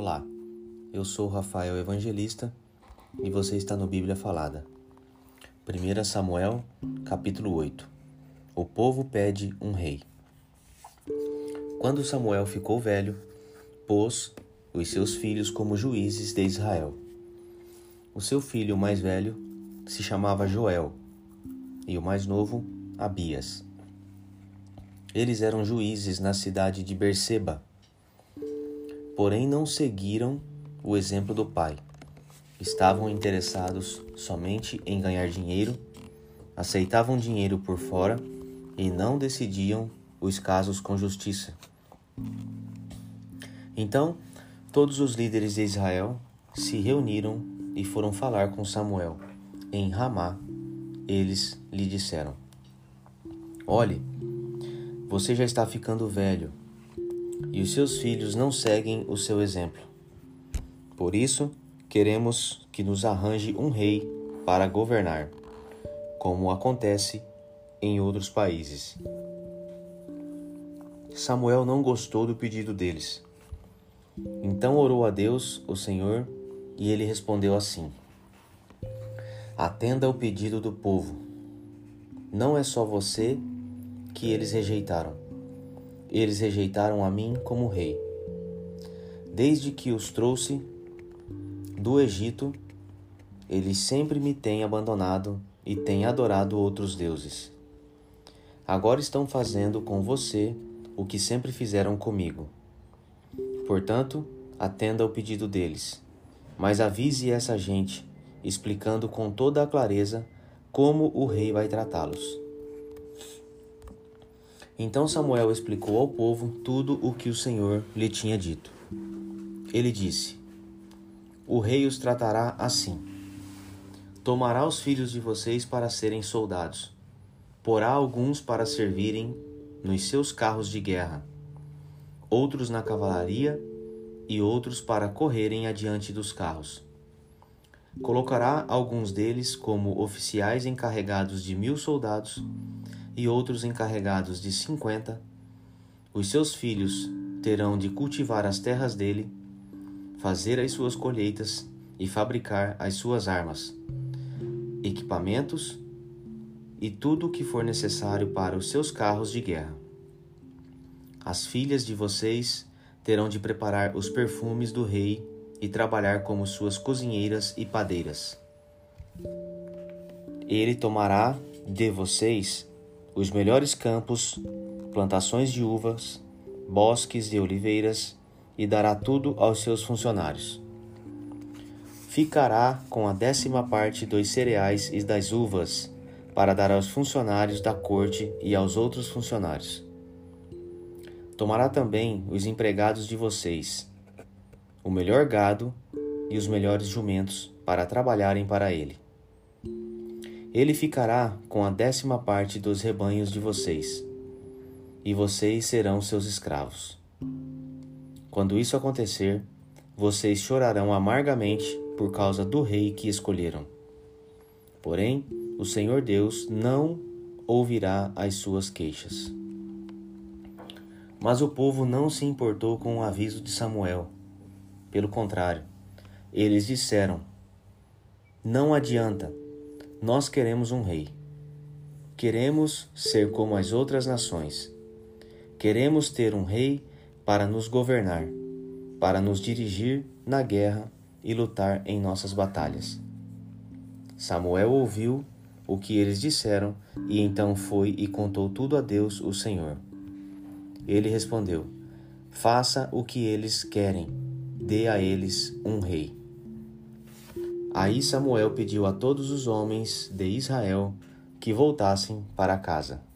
Olá, eu sou Rafael Evangelista e você está no Bíblia Falada. 1 Samuel, capítulo 8 O povo pede um rei. Quando Samuel ficou velho, pôs os seus filhos como juízes de Israel. O seu filho mais velho se chamava Joel e o mais novo, Abias. Eles eram juízes na cidade de Berseba porém não seguiram o exemplo do pai. Estavam interessados somente em ganhar dinheiro, aceitavam dinheiro por fora e não decidiam os casos com justiça. Então, todos os líderes de Israel se reuniram e foram falar com Samuel em Ramá. Eles lhe disseram: Olhe, você já está ficando velho e os seus filhos não seguem o seu exemplo. Por isso, queremos que nos arranje um rei para governar, como acontece em outros países. Samuel não gostou do pedido deles. Então orou a Deus, o Senhor, e ele respondeu assim: Atenda ao pedido do povo. Não é só você que eles rejeitaram eles rejeitaram a mim como rei. Desde que os trouxe do Egito, eles sempre me têm abandonado e têm adorado outros deuses. Agora estão fazendo com você o que sempre fizeram comigo. Portanto, atenda ao pedido deles, mas avise essa gente, explicando com toda a clareza como o rei vai tratá-los. Então Samuel explicou ao povo tudo o que o Senhor lhe tinha dito. Ele disse: O rei os tratará assim: Tomará os filhos de vocês para serem soldados, porá alguns para servirem nos seus carros de guerra, outros na cavalaria e outros para correrem adiante dos carros. Colocará alguns deles como oficiais encarregados de mil soldados e outros encarregados de cinquenta, os seus filhos terão de cultivar as terras dele, fazer as suas colheitas e fabricar as suas armas, equipamentos e tudo o que for necessário para os seus carros de guerra. As filhas de vocês terão de preparar os perfumes do rei e trabalhar como suas cozinheiras e padeiras. Ele tomará de vocês os melhores campos, plantações de uvas, bosques de oliveiras e dará tudo aos seus funcionários. Ficará com a décima parte dos cereais e das uvas para dar aos funcionários da corte e aos outros funcionários. Tomará também os empregados de vocês, o melhor gado e os melhores jumentos para trabalharem para ele. Ele ficará com a décima parte dos rebanhos de vocês, e vocês serão seus escravos. Quando isso acontecer, vocês chorarão amargamente por causa do rei que escolheram. Porém, o Senhor Deus não ouvirá as suas queixas. Mas o povo não se importou com o aviso de Samuel. Pelo contrário, eles disseram: Não adianta nós queremos um rei. Queremos ser como as outras nações. Queremos ter um rei para nos governar, para nos dirigir na guerra e lutar em nossas batalhas. Samuel ouviu o que eles disseram e então foi e contou tudo a Deus, o Senhor. Ele respondeu: Faça o que eles querem, dê a eles um rei. Aí Samuel pediu a todos os homens de Israel que voltassem para casa.